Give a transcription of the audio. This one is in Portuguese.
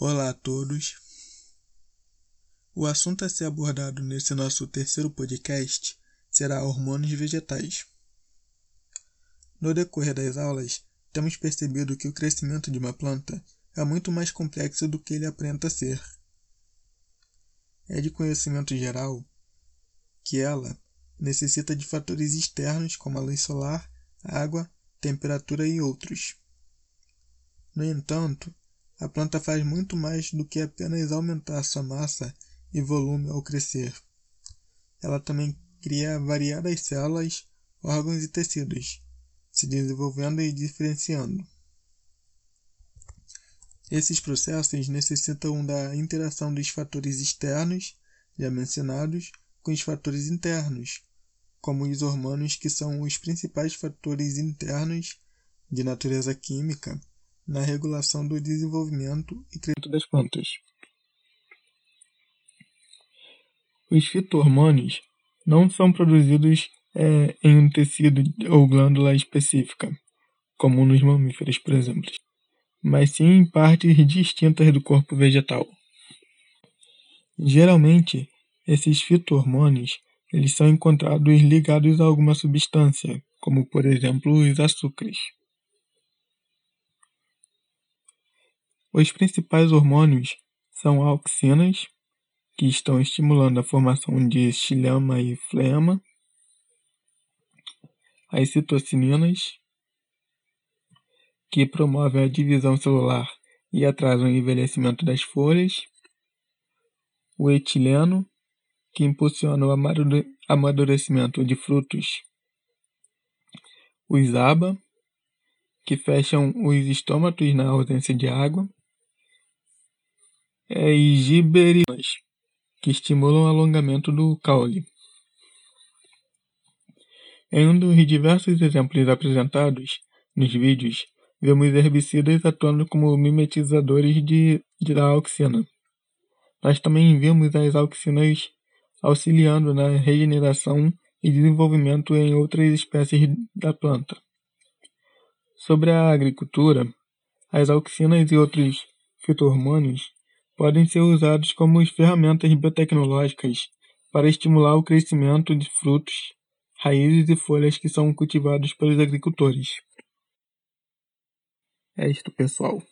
Olá a todos. O assunto a ser abordado nesse nosso terceiro podcast será hormônios vegetais. No decorrer das aulas, temos percebido que o crescimento de uma planta é muito mais complexo do que ele aparenta ser. É de conhecimento geral que ela necessita de fatores externos como a luz solar, água, temperatura e outros. No entanto, a planta faz muito mais do que apenas aumentar sua massa e volume ao crescer. Ela também cria variadas células, órgãos e tecidos, se desenvolvendo e diferenciando. Esses processos necessitam da interação dos fatores externos, já mencionados, com os fatores internos, como os hormônios que são os principais fatores internos de natureza química na regulação do desenvolvimento e crescimento das plantas. Os fitohormônios não são produzidos é, em um tecido ou glândula específica, como nos mamíferos, por exemplo, mas sim em partes distintas do corpo vegetal. Geralmente, esses fitohormônios eles são encontrados ligados a alguma substância, como por exemplo os açúcares. Os principais hormônios são auxinas, que estão estimulando a formação de xilema e flema, as citocinas, que promovem a divisão celular e atrasam o envelhecimento das folhas, o etileno, que impulsiona o amadurecimento de frutos, os ABA, que fecham os estômatos na ausência de água, é, e giberinas, que estimulam o alongamento do caule. Em um dos diversos exemplos apresentados nos vídeos, vemos herbicidas atuando como mimetizadores de, de da auxina. Nós também vemos as auxinas auxiliando na regeneração e desenvolvimento em outras espécies da planta. Sobre a agricultura, as auxinas e outros fitohormônios podem ser usados como ferramentas biotecnológicas para estimular o crescimento de frutos, raízes e folhas que são cultivados pelos agricultores. É isto, pessoal.